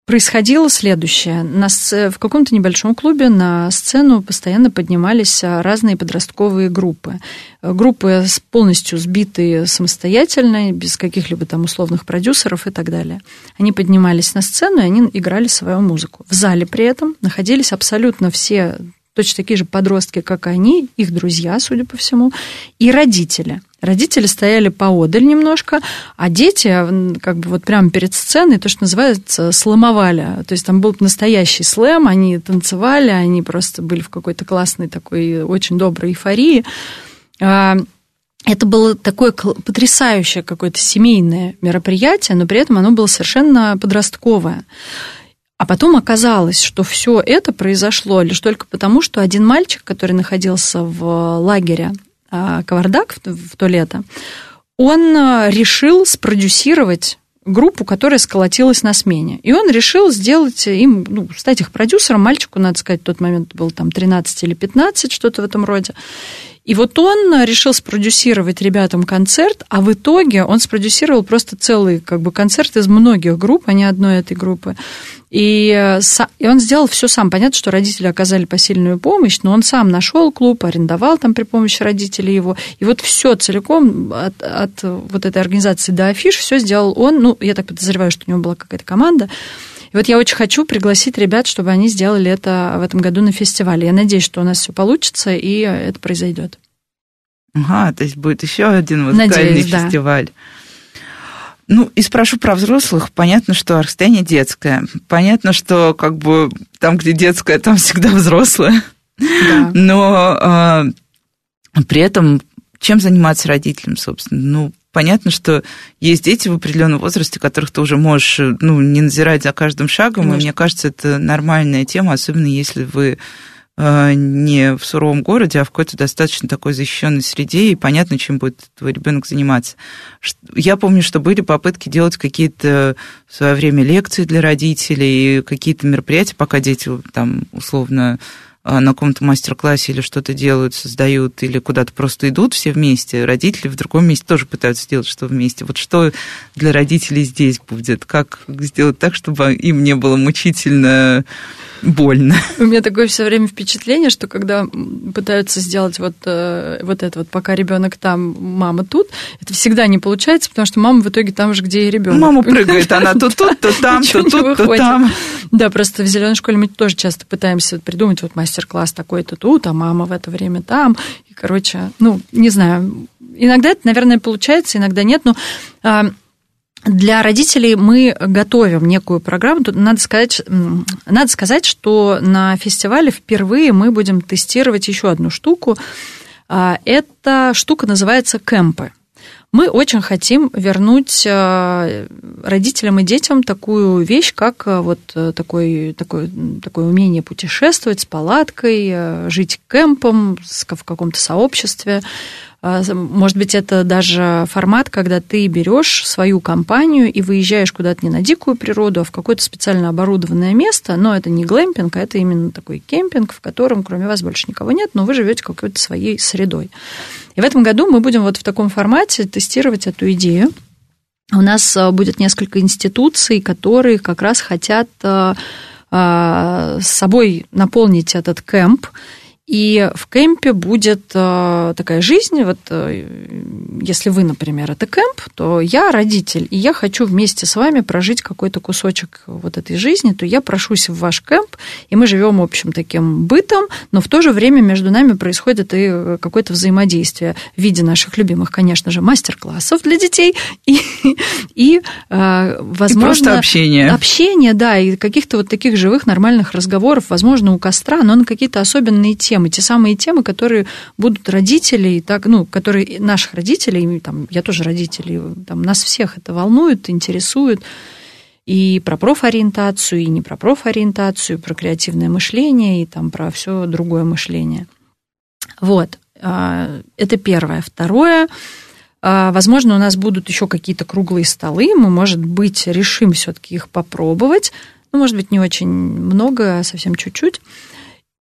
Speaker 2: происходило следующее. На, в каком-то небольшом клубе на сцену постоянно поднимались а, разные подростковые группы. Группы полностью сбитые самостоятельно, без каких-либо там условных продюсеров и так далее. Они поднимались на сцену, и они играли свою музыку. В зале при этом находились абсолютно все точно такие же подростки, как они, их друзья, судя по всему, и родители. Родители стояли поодаль немножко, а дети как бы вот прямо перед сценой, то, что называется, сломовали. То есть там был настоящий слэм, они танцевали, они просто были в какой-то классной такой очень доброй эйфории. А, это было такое потрясающее какое-то семейное мероприятие, но при этом оно было совершенно подростковое. А потом оказалось, что все это произошло лишь только потому, что один мальчик, который находился в лагере а, Кавардак в то лето, он а, решил спродюсировать группу, которая сколотилась на смене. И он решил сделать им, ну, стать их продюсером. Мальчику, надо сказать, в тот момент был там 13 или 15, что-то в этом роде. И вот он решил спродюсировать ребятам концерт, а в итоге он спродюсировал просто целый как бы, концерт из многих групп, а не одной этой группы. И, и он сделал все сам. Понятно, что родители оказали посильную помощь, но он сам нашел клуб, арендовал там при помощи родителей его. И вот все целиком от, от вот этой организации до афиш все сделал он. Ну, я так подозреваю, что у него была какая-то команда. И вот я очень хочу пригласить ребят, чтобы они сделали это в этом году на фестивале. Я надеюсь, что у нас все получится, и это произойдет.
Speaker 1: Ага, то есть будет еще один музыкальный Надеюсь, фестиваль. Да. Ну, и спрошу про взрослых. Понятно, что расстояние детское. Понятно, что как бы там, где детское, там всегда взрослое. Да. Но э, при этом чем заниматься родителям, собственно? Ну, понятно, что есть дети в определенном возрасте, которых ты уже можешь ну, не назирать за каждым шагом, Конечно. и мне кажется, это нормальная тема, особенно если вы э, не в суровом городе, а в какой-то достаточно такой защищенной среде, и понятно, чем будет твой ребенок заниматься. Я помню, что были попытки делать какие-то в свое время лекции для родителей, какие-то мероприятия, пока дети там условно на каком-то мастер-классе или что-то делают, создают, или куда-то просто идут все вместе, родители в другом месте тоже пытаются сделать что вместе. Вот что для родителей здесь будет? Как сделать так, чтобы им не было мучительно больно.
Speaker 2: У меня такое все время впечатление, что когда пытаются сделать вот, э, вот это вот, пока ребенок там, мама тут, это всегда не получается, потому что мама в итоге там же, где и ребенок.
Speaker 1: Мама прыгает, она то тут, то там, то тут, то там.
Speaker 2: Да, просто в зеленой школе мы тоже часто пытаемся придумать вот мастер-класс такой-то тут, а мама в это время там. И, короче, ну, не знаю, иногда это, наверное, получается, иногда нет, но а, для родителей мы готовим некую программу. Тут надо сказать, надо сказать, что на фестивале впервые мы будем тестировать еще одну штуку. А, эта штука называется кемпы. Мы очень хотим вернуть а, родителям и детям такую вещь, как а, вот такой, такое, такое умение путешествовать с палаткой, жить кемпом в каком-то сообществе. А, может быть, это даже формат, когда ты берешь свою компанию и выезжаешь куда-то не на дикую природу, а в какое-то специально оборудованное место, но это не глэмпинг, а это именно такой кемпинг, в котором кроме вас больше никого нет, но вы живете какой-то своей средой. И в этом году мы будем вот в таком формате тестировать эту идею. У нас а, будет несколько институций, которые как раз хотят а, с собой наполнить этот кемп и в кемпе будет э, такая жизнь, вот э, если вы, например, это кемп, то я родитель, и я хочу вместе с вами прожить какой-то кусочек вот этой жизни, то я прошусь в ваш кемп, и мы живем общим таким бытом, но в то же время между нами происходит и какое-то взаимодействие в виде наших любимых, конечно же, мастер-классов для детей и, и э, возможно... И
Speaker 1: просто общение.
Speaker 2: Общение, да, и каких-то вот таких живых нормальных разговоров, возможно, у костра, но на какие-то особенные темы темы, те самые темы, которые будут родителей, так, ну, которые наших родителей, там, я тоже родители, там, нас всех это волнует, интересует, и про профориентацию, и не про профориентацию, про креативное мышление, и там про все другое мышление. Вот, а, это первое. Второе, а, Возможно, у нас будут еще какие-то круглые столы, мы, может быть, решим все-таки их попробовать. Ну, может быть, не очень много, а совсем чуть-чуть.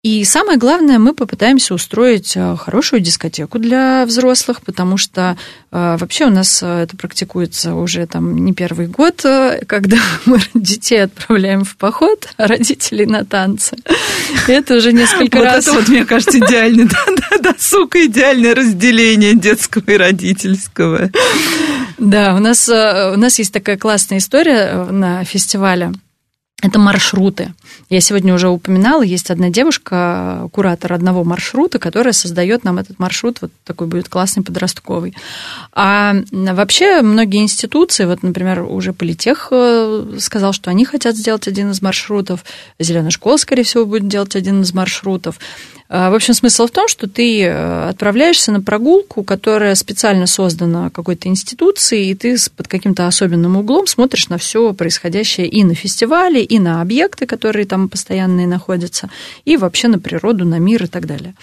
Speaker 2: И самое главное, мы попытаемся устроить э, хорошую дискотеку для взрослых, потому что э, вообще у нас э, это практикуется уже там не первый год, когда мы детей отправляем в поход, а родителей на танцы. Это уже несколько
Speaker 1: вот
Speaker 2: раз.
Speaker 1: Это вот, мне кажется, идеальный досуг, идеальное разделение детского и родительского.
Speaker 2: Да, у нас, у нас есть такая классная история на фестивале это маршруты. Я сегодня уже упоминала, есть одна девушка, куратор одного маршрута, которая создает нам этот маршрут, вот такой будет классный подростковый. А вообще многие институции, вот, например, уже Политех э, сказал, что они хотят сделать один из маршрутов, Зеленая школа, скорее всего, будет делать один из маршрутов. А, в общем, смысл в том, что ты э, отправляешься на прогулку, которая специально создана какой-то институцией, и ты под каким-то особенным углом смотришь на все происходящее и на фестивале, и на объекты, которые там постоянные находятся, и вообще на природу, на мир и так далее.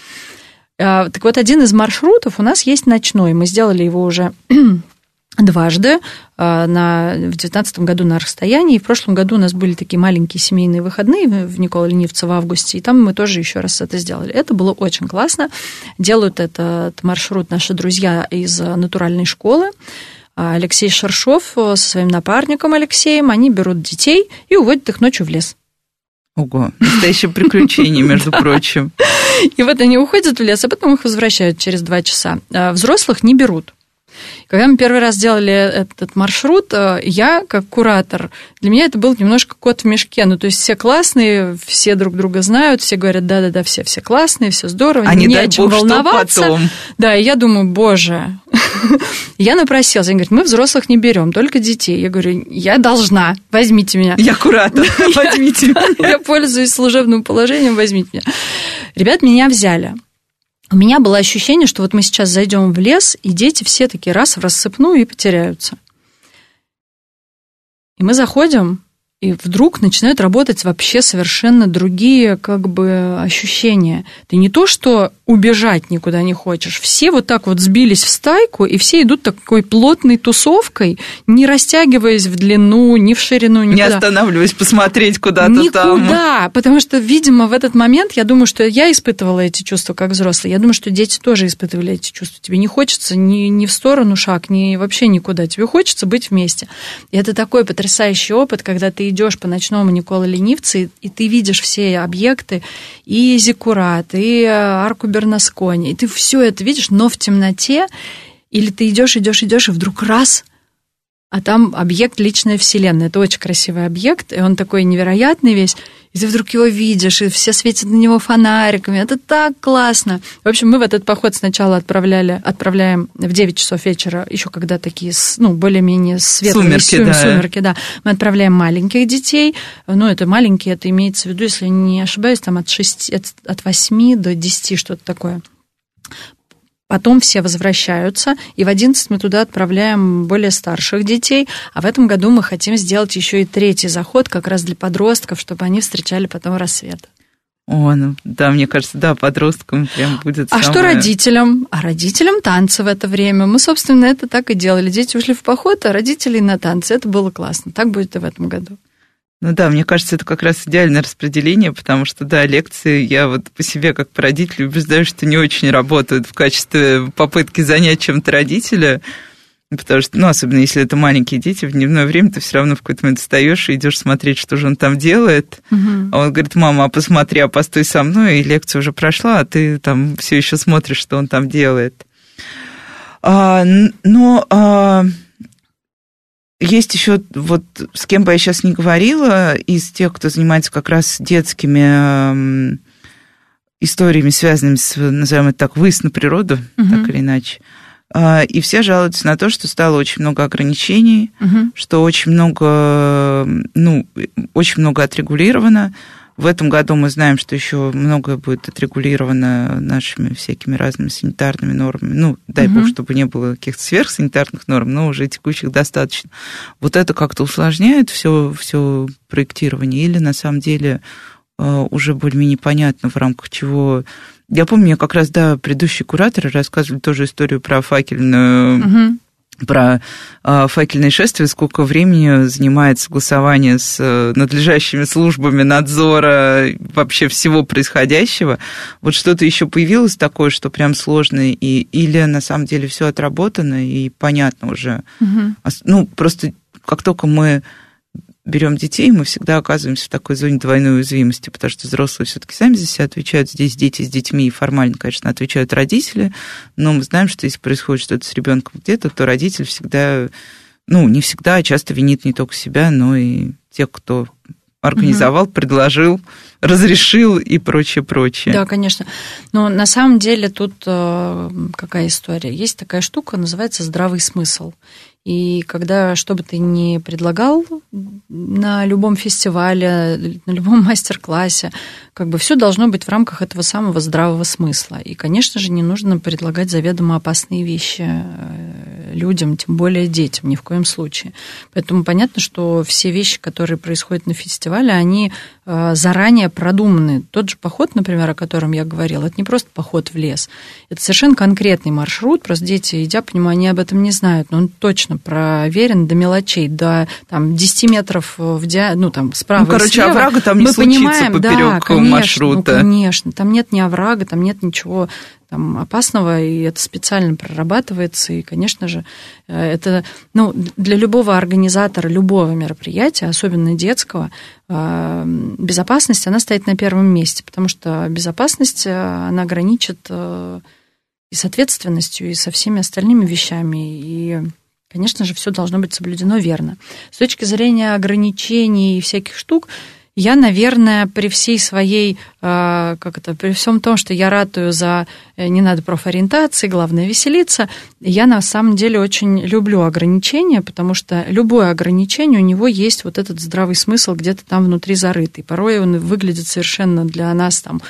Speaker 2: А, так вот, один из маршрутов у нас есть ночной. Мы сделали его уже дважды а, на, в 2019 году на расстоянии. И в прошлом году у нас были такие маленькие семейные выходные в Никола Ленивца в августе, и там мы тоже еще раз это сделали. Это было очень классно. Делают этот маршрут наши друзья из натуральной школы. А Алексей Шершов со своим напарником Алексеем, они берут детей и уводят их ночью в лес.
Speaker 1: Ого, настоящее приключение, между прочим.
Speaker 2: И вот они уходят в лес, а потом их возвращают через два часа. А взрослых не берут. Когда мы первый раз делали этот маршрут, э, я, как куратор, для меня это был немножко кот в мешке. Ну, то есть все классные, все друг друга знают, все говорят, да-да-да, все, все классные, все здорово,
Speaker 1: а не,
Speaker 2: не о чем
Speaker 1: бог,
Speaker 2: волноваться.
Speaker 1: Потом.
Speaker 2: Да, и я думаю, боже. Я напросилась, они говорят, мы взрослых не берем, только детей. Я говорю, я должна, возьмите меня.
Speaker 1: Я куратор, возьмите меня.
Speaker 2: Я пользуюсь служебным положением, возьмите меня. Ребят меня взяли у меня было ощущение, что вот мы сейчас зайдем в лес, и дети все такие раз в рассыпную и потеряются. И мы заходим, и вдруг начинают работать вообще совершенно другие как бы ощущения. Ты не то, что убежать никуда не хочешь. Все вот так вот сбились в стайку, и все идут такой плотной тусовкой, не растягиваясь в длину, ни в ширину, никуда.
Speaker 1: Не останавливаясь посмотреть куда-то
Speaker 2: никуда,
Speaker 1: там.
Speaker 2: Никуда, потому что, видимо, в этот момент, я думаю, что я испытывала эти чувства как взрослый, я думаю, что дети тоже испытывали эти чувства. Тебе не хочется ни, ни в сторону шаг, ни вообще никуда. Тебе хочется быть вместе. И это такой потрясающий опыт, когда ты идешь по ночному Никола Ленивца, и, и ты видишь все объекты, и Зиккурат, и э, арку Бернаскони, и ты все это видишь, но в темноте, или ты идешь, идешь, идешь, и вдруг раз, а там объект личная вселенная. Это очень красивый объект, и он такой невероятный весь. И ты вдруг его видишь, и все светят на него фонариками. Это так классно. В общем, мы в этот поход сначала отправляли, отправляем в 9 часов вечера, еще когда такие, ну, более-менее светлые
Speaker 1: сумерки, да.
Speaker 2: сумерки, да. Мы отправляем маленьких детей. Ну, это маленькие, это имеется в виду, если не ошибаюсь, там от, 6, от, от 8 до 10, что-то такое. Потом все возвращаются, и в 11 мы туда отправляем более старших детей. А в этом году мы хотим сделать еще и третий заход как раз для подростков, чтобы они встречали потом рассвет.
Speaker 1: О, ну да, мне кажется, да, подросткам прям будет
Speaker 2: А
Speaker 1: самое...
Speaker 2: что родителям? А родителям танцы в это время. Мы, собственно, это так и делали. Дети ушли в поход, а родители на танцы. Это было классно. Так будет и в этом году.
Speaker 1: Ну да, мне кажется, это как раз идеальное распределение, потому что, да, лекции я вот по себе как по родителю убеждаю, что не очень работают в качестве попытки занять чем-то родителя, потому что, ну, особенно если это маленькие дети, в дневное время ты все равно в какой-то момент встаешь и идешь смотреть, что же он там делает.
Speaker 2: Угу.
Speaker 1: А он говорит, мама, а посмотри, а постой со мной, и лекция уже прошла, а ты там все еще смотришь, что он там делает. А, но... А есть еще, вот с кем бы я сейчас не говорила, из тех, кто занимается как раз детскими историями, связанными с, назовем это так, выезд на природу, угу. так или иначе. А, и все жалуются на то, что стало очень много ограничений,
Speaker 2: угу.
Speaker 1: что очень много, ну, очень много отрегулировано. В этом году мы знаем, что еще многое будет отрегулировано нашими всякими разными санитарными нормами. Ну, дай угу. бог, чтобы не было каких-то сверхсанитарных норм, но уже текущих достаточно. Вот это как-то усложняет все, все проектирование или на самом деле э, уже более-менее понятно, в рамках чего... Я помню, мне как раз, да, предыдущие кураторы рассказывали тоже историю про факельную...
Speaker 2: Угу
Speaker 1: про э, факельное шествие, сколько времени занимает согласование с э, надлежащими службами надзора вообще всего происходящего. Вот что-то еще появилось такое, что прям сложно, и, или на самом деле все отработано и понятно уже. Угу. Ну, просто как только мы берем детей, мы всегда оказываемся в такой зоне двойной уязвимости, потому что взрослые все-таки сами за себя отвечают. Здесь дети с детьми и формально, конечно, отвечают родители, но мы знаем, что если происходит что-то с ребенком где-то, то родитель всегда, ну, не всегда, а часто винит не только себя, но и тех, кто организовал, угу. предложил, разрешил и прочее, прочее.
Speaker 2: Да, конечно. Но на самом деле тут э, какая история? Есть такая штука, называется здравый смысл. И когда что бы ты ни предлагал на любом фестивале, на любом мастер-классе, как бы все должно быть в рамках этого самого здравого смысла. И, конечно же, не нужно предлагать заведомо опасные вещи э, людям, тем более детям, ни в коем случае. Поэтому понятно, что все вещи, которые происходят на фестивале, они э, заранее продуманы. Тот же поход, например, о котором я говорила, это не просто поход в лес. Это совершенно конкретный маршрут, просто дети, идя по нему, они об этом не знают, но он точно проверен до мелочей, до там, 10 метров в ди... ну, там, справа
Speaker 1: Ну, короче,
Speaker 2: слева.
Speaker 1: оврага там не
Speaker 2: Мы
Speaker 1: случится
Speaker 2: понимаем,
Speaker 1: поперек
Speaker 2: да, конечно,
Speaker 1: маршрута.
Speaker 2: Ну, конечно, там нет ни оврага, там нет ничего там, опасного, и это специально прорабатывается, и, конечно же, э, это, ну, для любого организатора любого мероприятия, особенно детского, э, безопасность, она стоит на первом месте, потому что безопасность, э, она граничит и с ответственностью, и со всеми остальными вещами, и Конечно же, все должно быть соблюдено верно. С точки зрения ограничений и всяких штук, я, наверное, при всей своей, э, как это, при всем том, что я ратую за э, не надо профориентации, главное веселиться, я на самом деле очень люблю ограничения, потому что любое ограничение, у него есть вот этот здравый смысл где-то там внутри зарытый. Порой он выглядит совершенно для нас там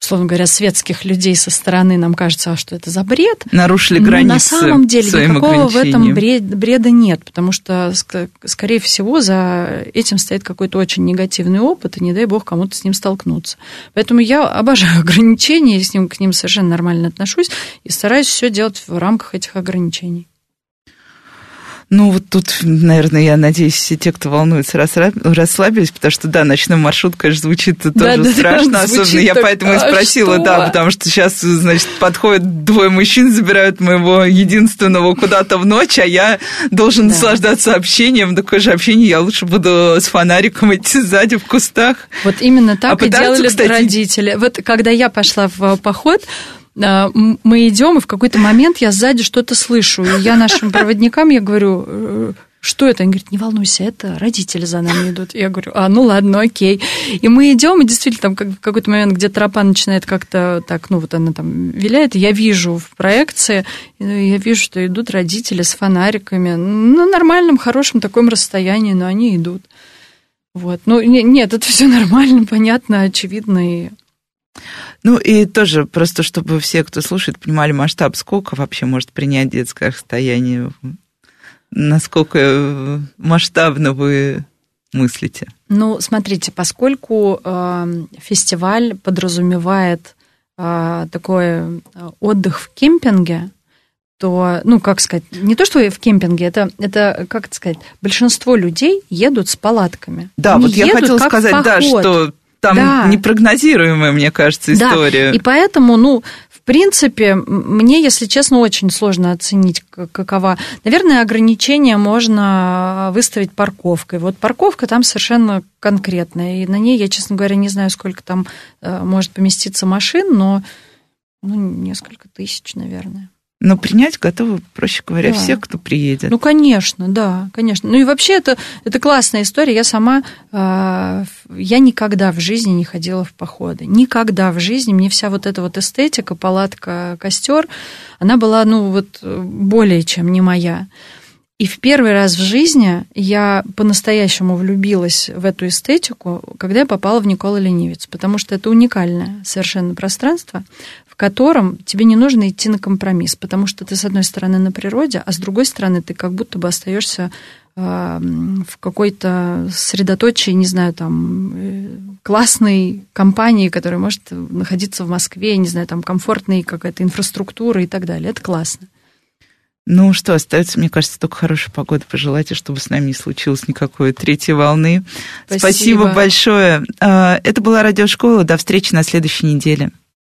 Speaker 2: условно говоря, светских людей со стороны нам кажется, а что это за бред.
Speaker 1: Нарушили границы.
Speaker 2: Но на самом деле никакого в этом бреда нет, потому что, скорее всего, за этим стоит какой-то очень негативный опыт, и не дай бог кому-то с ним столкнуться. Поэтому я обожаю ограничения, и с ним, к ним совершенно нормально отношусь, и стараюсь все делать в рамках этих ограничений.
Speaker 1: Ну, вот тут, наверное, я надеюсь, все те, кто волнуется, расслабились, потому что, да, ночной маршрут, конечно, звучит тоже да, страшно, да, особенно я так, поэтому и а спросила, что? да, потому что сейчас, значит, подходят двое мужчин, забирают моего единственного куда-то в ночь, а я должен да. наслаждаться общением, такое же общение я лучше буду с фонариком идти сзади в кустах.
Speaker 2: Вот именно так а и делали кстати... родители. Вот когда я пошла в поход, а, мы идем, и в какой-то момент я сзади что-то слышу. И я нашим проводникам, я говорю, «Э, что это? Они говорят, не волнуйся, это родители за нами идут. Я говорю, а, ну ладно, окей. И мы идем, и действительно, там в какой-то момент, где тропа начинает как-то так, ну вот она там виляет, я вижу в проекции, я вижу, что идут родители с фонариками, на нормальном, хорошем таком расстоянии, но они идут. Вот. Ну, нет, это все нормально, понятно, очевидно, и
Speaker 1: ну и тоже просто, чтобы все, кто слушает, понимали масштаб, сколько вообще может принять детское расстояние, насколько э, масштабно вы мыслите?
Speaker 2: Ну, смотрите, поскольку э, фестиваль подразумевает э, такой э, отдых в кемпинге, то, ну, как сказать, не то, что в кемпинге, это, это как это сказать, большинство людей едут с палатками.
Speaker 1: Да, Они вот я хотела сказать, да, что там да. непрогнозируемая, мне кажется, история.
Speaker 2: Да. И поэтому, ну, в принципе, мне, если честно, очень сложно оценить, какова. Наверное, ограничения можно выставить парковкой. Вот парковка там совершенно конкретная. И на ней, я, честно говоря, не знаю, сколько там э, может поместиться машин, но ну, несколько тысяч, наверное.
Speaker 1: Но принять готовы, проще говоря, да. всех, кто приедет.
Speaker 2: Ну, конечно, да, конечно. Ну и вообще это, это классная история. Я сама, э, я никогда в жизни не ходила в походы. Никогда в жизни. Мне вся вот эта вот эстетика, палатка, костер, она была, ну, вот более чем не моя. И в первый раз в жизни я по-настоящему влюбилась в эту эстетику, когда я попала в Никола Ленивец, потому что это уникальное совершенно пространство, котором тебе не нужно идти на компромисс, потому что ты, с одной стороны, на природе, а с другой стороны, ты как будто бы остаешься а, в какой-то средоточии, не знаю, там, э, классной компании, которая может находиться в Москве, не знаю, там, комфортной какая-то инфраструктура и так далее. Это классно.
Speaker 1: Ну что, остается, мне кажется, только хорошая погода пожелать, и чтобы с нами не случилось никакой третьей волны. Спасибо, Спасибо большое. А, это была радиошкола. До встречи на следующей неделе.